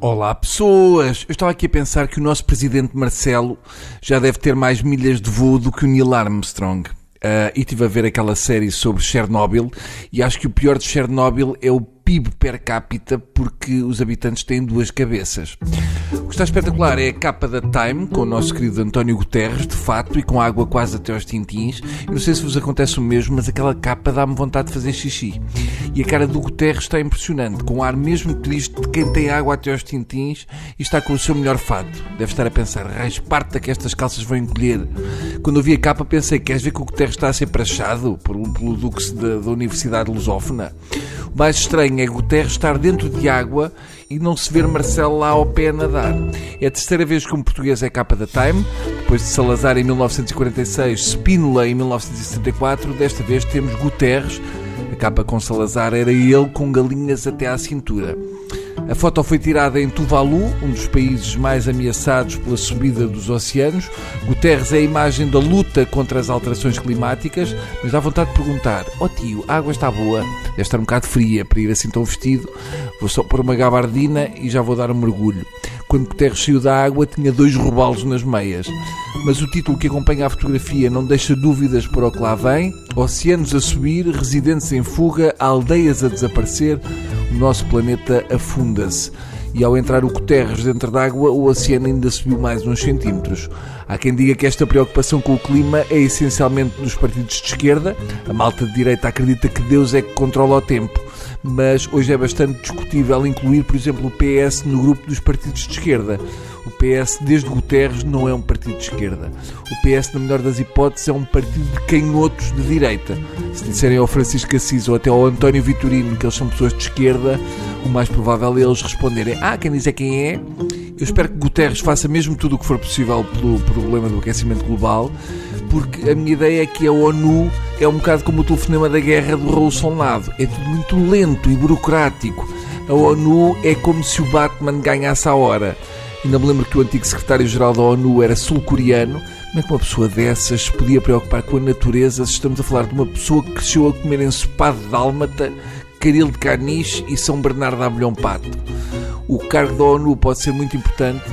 Olá pessoas! Eu estava aqui a pensar que o nosso presidente Marcelo já deve ter mais milhas de voo do que o Neil Armstrong. Uh, e estive a ver aquela série sobre Chernobyl e acho que o pior de Chernobyl é o PIB per capita porque os habitantes têm duas cabeças. O que está espetacular é a capa da Time, com o nosso querido António Guterres, de fato, e com água quase até aos tintins. Eu não sei se vos acontece o mesmo, mas aquela capa dá-me vontade de fazer xixi. E a cara do Guterres está impressionante, com um ar mesmo triste de quem tem água até aos tintins e está com o seu melhor fato. Deve estar a pensar, raiz, parte que estas calças vão encolher. Quando eu vi a capa pensei, queres ver que o Guterres está a ser prachado pelo, pelo Dux da, da Universidade Lusófona? O mais estranho é Guterres estar dentro de água e não se ver Marcelo lá ao pé a nadar. É a terceira vez que um português é capa da Time, depois de Salazar em 1946, Spínola em 1974, desta vez temos Guterres. Capa com Salazar era ele com galinhas até à cintura. A foto foi tirada em Tuvalu, um dos países mais ameaçados pela subida dos oceanos. Guterres é a imagem da luta contra as alterações climáticas, mas dá vontade de perguntar: Ó oh tio, a água está boa? Deve estar um bocado fria para ir assim tão vestido. Vou só pôr uma gabardina e já vou dar um mergulho. Quando Guterres saiu da água, tinha dois robalos nas meias. Mas o título que acompanha a fotografia não deixa dúvidas para o que lá vem. Oceanos a subir, residentes em fuga, aldeias a desaparecer, o nosso planeta afunda-se. E ao entrar o Guterres dentro d'água, o oceano ainda subiu mais uns centímetros. Há quem diga que esta preocupação com o clima é essencialmente dos partidos de esquerda. A malta de direita acredita que Deus é que controla o tempo mas hoje é bastante discutível incluir, por exemplo, o PS no grupo dos partidos de esquerda. O PS, desde Guterres, não é um partido de esquerda. O PS, na melhor das hipóteses, é um partido de canhotos de direita. Se disserem ao Francisco Assis ou até ao António Vitorino que eles são pessoas de esquerda, o mais provável é eles responderem: Ah, quem diz é quem é. Eu espero que Guterres faça mesmo tudo o que for possível pelo problema do aquecimento global, porque a minha ideia é que a ONU é um bocado como o telefonema da guerra do Raul Solnado. É tudo muito lento e burocrático. A ONU é como se o Batman ganhasse a hora. Ainda me lembro que o antigo secretário-geral da ONU era sul-coreano. Como é que uma pessoa dessas se podia preocupar com a natureza se estamos a falar de uma pessoa que cresceu a comer ensopado de dálmata, caril de carniche e São Bernardo a pato? O cargo da ONU pode ser muito importante,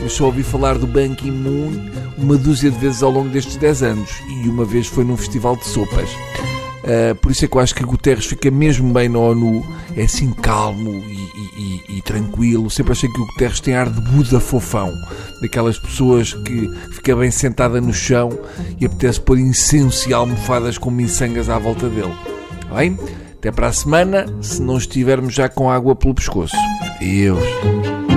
mas só ouvi falar do Ban Ki-moon uma dúzia de vezes ao longo destes 10 anos e uma vez foi num festival de sopas. Uh, por isso é que eu acho que Guterres fica mesmo bem na ONU, é assim calmo e, e, e, tranquilo. Sempre achei que o Guterres tem ar de Buda fofão, daquelas pessoas que fica bem sentada no chão e apetece pôr incenso e almofadas com miçangas à volta dele. Bem, até para a semana, se não estivermos já com água pelo pescoço. Deus.